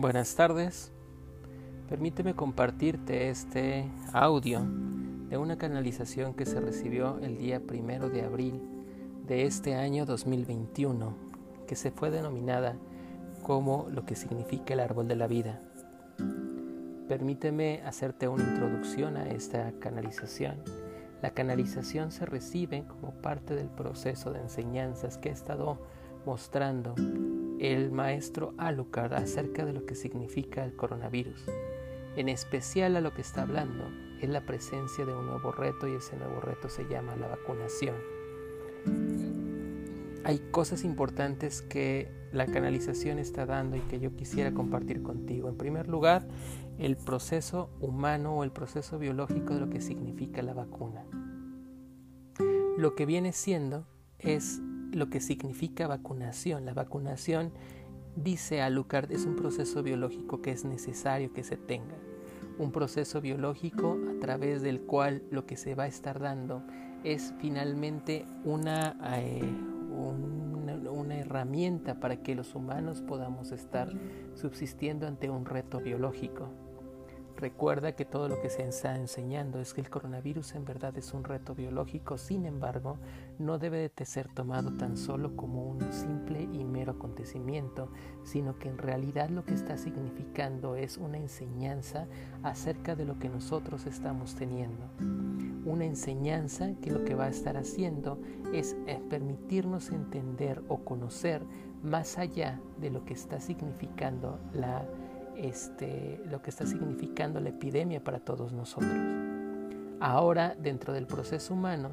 Buenas tardes. Permíteme compartirte este audio de una canalización que se recibió el día primero de abril de este año 2021, que se fue denominada como lo que significa el árbol de la vida. Permíteme hacerte una introducción a esta canalización. La canalización se recibe como parte del proceso de enseñanzas que he estado mostrando el maestro Alucard acerca de lo que significa el coronavirus. En especial a lo que está hablando es la presencia de un nuevo reto y ese nuevo reto se llama la vacunación. Hay cosas importantes que la canalización está dando y que yo quisiera compartir contigo. En primer lugar, el proceso humano o el proceso biológico de lo que significa la vacuna. Lo que viene siendo es lo que significa vacunación. La vacunación, dice Alucard, es un proceso biológico que es necesario que se tenga. Un proceso biológico a través del cual lo que se va a estar dando es finalmente una, eh, una herramienta para que los humanos podamos estar subsistiendo ante un reto biológico. Recuerda que todo lo que se está enseñando es que el coronavirus en verdad es un reto biológico, sin embargo, no debe de ser tomado tan solo como un simple y mero acontecimiento, sino que en realidad lo que está significando es una enseñanza acerca de lo que nosotros estamos teniendo. Una enseñanza que lo que va a estar haciendo es eh, permitirnos entender o conocer más allá de lo que está significando la este, lo que está significando la epidemia para todos nosotros. Ahora, dentro del proceso humano,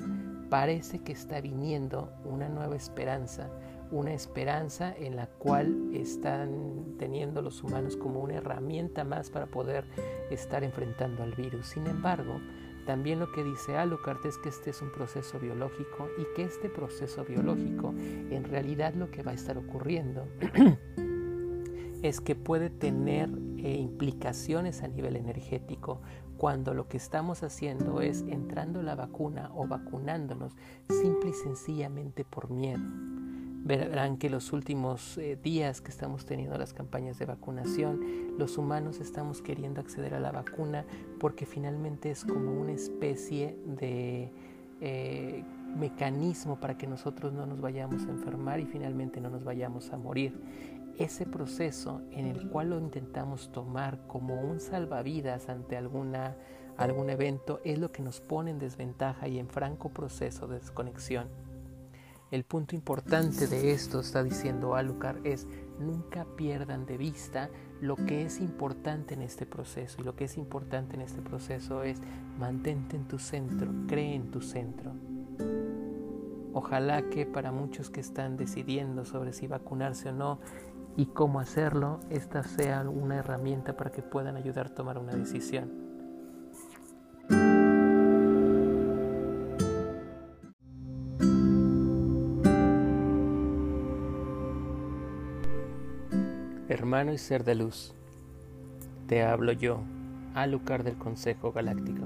parece que está viniendo una nueva esperanza, una esperanza en la cual están teniendo los humanos como una herramienta más para poder estar enfrentando al virus. Sin embargo, también lo que dice Alucard es que este es un proceso biológico y que este proceso biológico en realidad lo que va a estar ocurriendo es que puede tener eh, implicaciones a nivel energético cuando lo que estamos haciendo es entrando la vacuna o vacunándonos simple y sencillamente por miedo. Verán que los últimos eh, días que estamos teniendo las campañas de vacunación, los humanos estamos queriendo acceder a la vacuna porque finalmente es como una especie de eh, mecanismo para que nosotros no nos vayamos a enfermar y finalmente no nos vayamos a morir ese proceso en el cual lo intentamos tomar como un salvavidas ante alguna, algún evento es lo que nos pone en desventaja y en franco proceso de desconexión. El punto importante de esto, está diciendo Alucard, es nunca pierdan de vista lo que es importante en este proceso. Y lo que es importante en este proceso es mantente en tu centro, cree en tu centro. Ojalá que para muchos que están decidiendo sobre si vacunarse o no, y cómo hacerlo, esta sea una herramienta para que puedan ayudar a tomar una decisión. Hermano y ser de luz, te hablo yo, Alucard del Consejo Galáctico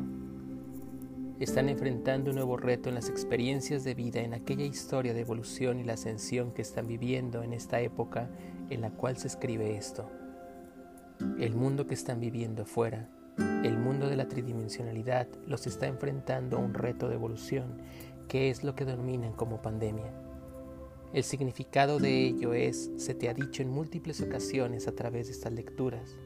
están enfrentando un nuevo reto en las experiencias de vida, en aquella historia de evolución y la ascensión que están viviendo en esta época en la cual se escribe esto. El mundo que están viviendo afuera, el mundo de la tridimensionalidad, los está enfrentando a un reto de evolución, que es lo que denominan como pandemia. El significado de ello es, se te ha dicho en múltiples ocasiones a través de estas lecturas.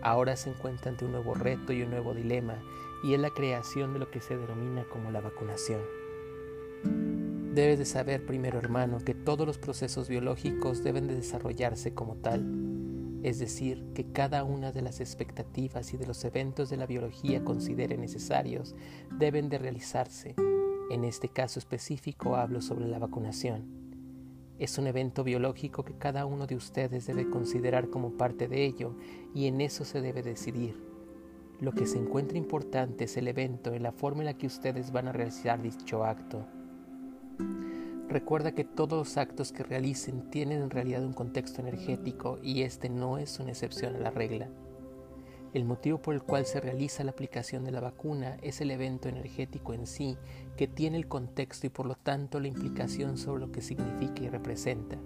Ahora se encuentra ante un nuevo reto y un nuevo dilema y es la creación de lo que se denomina como la vacunación. Debes de saber primero, hermano, que todos los procesos biológicos deben de desarrollarse como tal, es decir, que cada una de las expectativas y de los eventos de la biología considere necesarios deben de realizarse. En este caso específico hablo sobre la vacunación. Es un evento biológico que cada uno de ustedes debe considerar como parte de ello y en eso se debe decidir. Lo que se encuentra importante es el evento en la forma en la que ustedes van a realizar dicho acto. Recuerda que todos los actos que realicen tienen en realidad un contexto energético y este no es una excepción a la regla. El motivo por el cual se realiza la aplicación de la vacuna es el evento energético en sí, que tiene el contexto y por lo tanto la implicación sobre lo que significa y representa.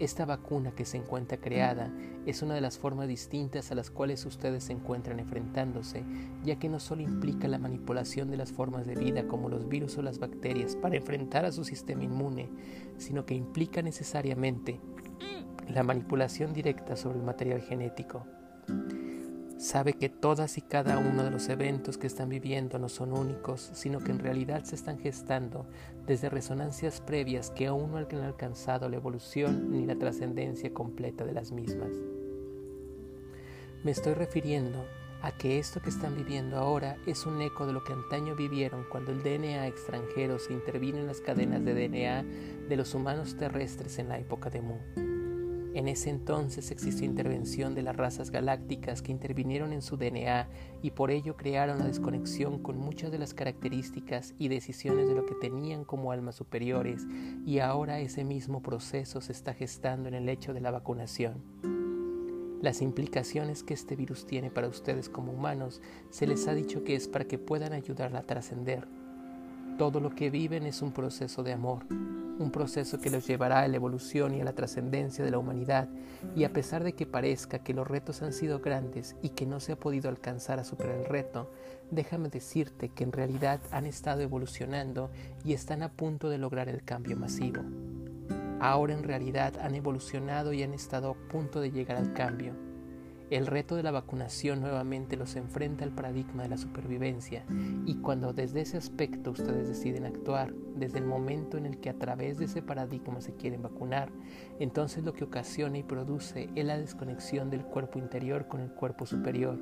Esta vacuna que se encuentra creada es una de las formas distintas a las cuales ustedes se encuentran enfrentándose, ya que no solo implica la manipulación de las formas de vida como los virus o las bacterias para enfrentar a su sistema inmune, sino que implica necesariamente la manipulación directa sobre el material genético. Sabe que todas y cada uno de los eventos que están viviendo no son únicos, sino que en realidad se están gestando desde resonancias previas que aún no han alcanzado la evolución ni la trascendencia completa de las mismas. Me estoy refiriendo a que esto que están viviendo ahora es un eco de lo que antaño vivieron cuando el DNA extranjero se intervino en las cadenas de DNA de los humanos terrestres en la época de Mu. En ese entonces existió intervención de las razas galácticas que intervinieron en su DNA y por ello crearon la desconexión con muchas de las características y decisiones de lo que tenían como almas superiores y ahora ese mismo proceso se está gestando en el hecho de la vacunación. Las implicaciones que este virus tiene para ustedes como humanos se les ha dicho que es para que puedan ayudarla a trascender. Todo lo que viven es un proceso de amor, un proceso que los llevará a la evolución y a la trascendencia de la humanidad, y a pesar de que parezca que los retos han sido grandes y que no se ha podido alcanzar a superar el reto, déjame decirte que en realidad han estado evolucionando y están a punto de lograr el cambio masivo. Ahora en realidad han evolucionado y han estado a punto de llegar al cambio. El reto de la vacunación nuevamente los enfrenta al paradigma de la supervivencia y cuando desde ese aspecto ustedes deciden actuar, desde el momento en el que a través de ese paradigma se quieren vacunar, entonces lo que ocasiona y produce es la desconexión del cuerpo interior con el cuerpo superior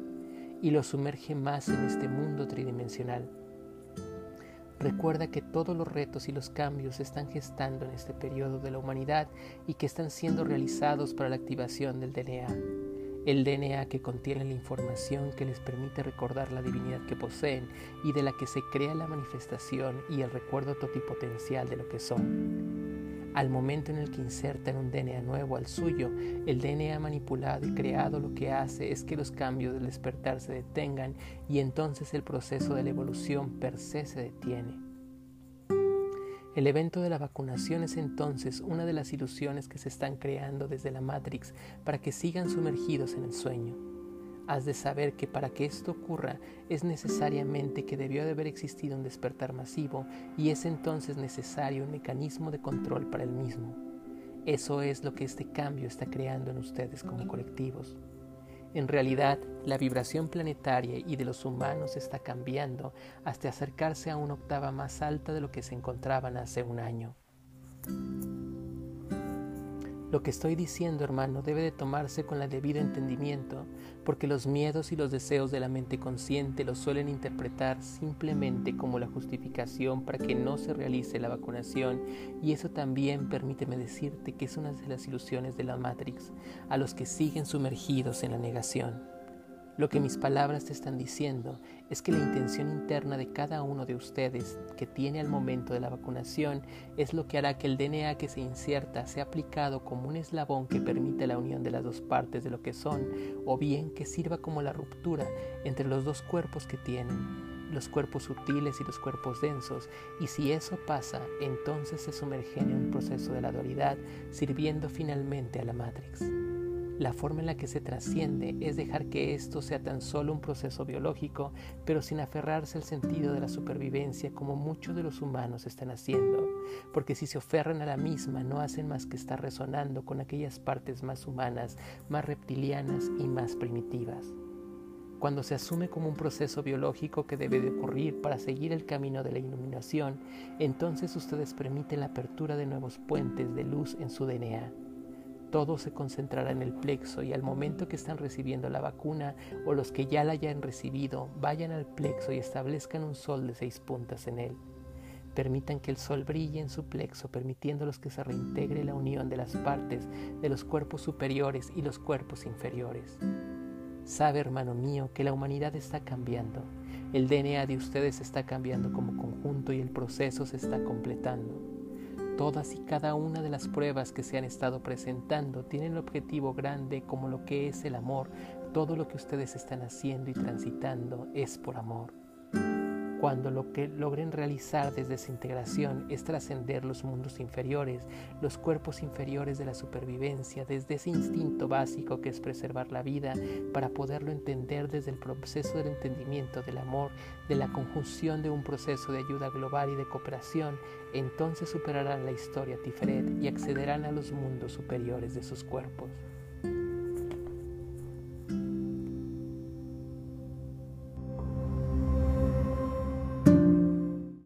y lo sumerge más en este mundo tridimensional. Recuerda que todos los retos y los cambios se están gestando en este periodo de la humanidad y que están siendo realizados para la activación del DNA el DNA que contiene la información que les permite recordar la divinidad que poseen y de la que se crea la manifestación y el recuerdo totipotencial de lo que son. Al momento en el que insertan un DNA nuevo al suyo, el DNA manipulado y creado lo que hace es que los cambios del despertar se detengan y entonces el proceso de la evolución per se se detiene. El evento de la vacunación es entonces una de las ilusiones que se están creando desde la Matrix para que sigan sumergidos en el sueño. Has de saber que para que esto ocurra es necesariamente que debió de haber existido un despertar masivo y es entonces necesario un mecanismo de control para el mismo. Eso es lo que este cambio está creando en ustedes como colectivos. En realidad, la vibración planetaria y de los humanos está cambiando hasta acercarse a una octava más alta de lo que se encontraban hace un año. Lo que estoy diciendo, hermano, debe de tomarse con el debido entendimiento, porque los miedos y los deseos de la mente consciente los suelen interpretar simplemente como la justificación para que no se realice la vacunación, y eso también, permíteme decirte, que es una de las ilusiones de la Matrix, a los que siguen sumergidos en la negación. Lo que mis palabras te están diciendo es que la intención interna de cada uno de ustedes que tiene al momento de la vacunación es lo que hará que el DNA que se inserta sea aplicado como un eslabón que permite la unión de las dos partes de lo que son, o bien que sirva como la ruptura entre los dos cuerpos que tienen, los cuerpos sutiles y los cuerpos densos, y si eso pasa, entonces se sumergen en un proceso de la dualidad, sirviendo finalmente a la Matrix. La forma en la que se trasciende es dejar que esto sea tan solo un proceso biológico, pero sin aferrarse al sentido de la supervivencia como muchos de los humanos están haciendo, porque si se aferran a la misma no hacen más que estar resonando con aquellas partes más humanas, más reptilianas y más primitivas. Cuando se asume como un proceso biológico que debe de ocurrir para seguir el camino de la iluminación, entonces ustedes permiten la apertura de nuevos puentes de luz en su DNA todo se concentrará en el plexo y al momento que están recibiendo la vacuna o los que ya la hayan recibido, vayan al plexo y establezcan un sol de seis puntas en él. Permitan que el sol brille en su plexo, permitiéndolos que se reintegre la unión de las partes de los cuerpos superiores y los cuerpos inferiores. Sabe, hermano mío, que la humanidad está cambiando. El DNA de ustedes está cambiando como conjunto y el proceso se está completando. Todas y cada una de las pruebas que se han estado presentando tienen el objetivo grande como lo que es el amor. Todo lo que ustedes están haciendo y transitando es por amor. Cuando lo que logren realizar desde esa integración es trascender los mundos inferiores, los cuerpos inferiores de la supervivencia, desde ese instinto básico que es preservar la vida, para poderlo entender desde el proceso del entendimiento, del amor, de la conjunción de un proceso de ayuda global y de cooperación, entonces superarán la historia Tiferet y accederán a los mundos superiores de sus cuerpos.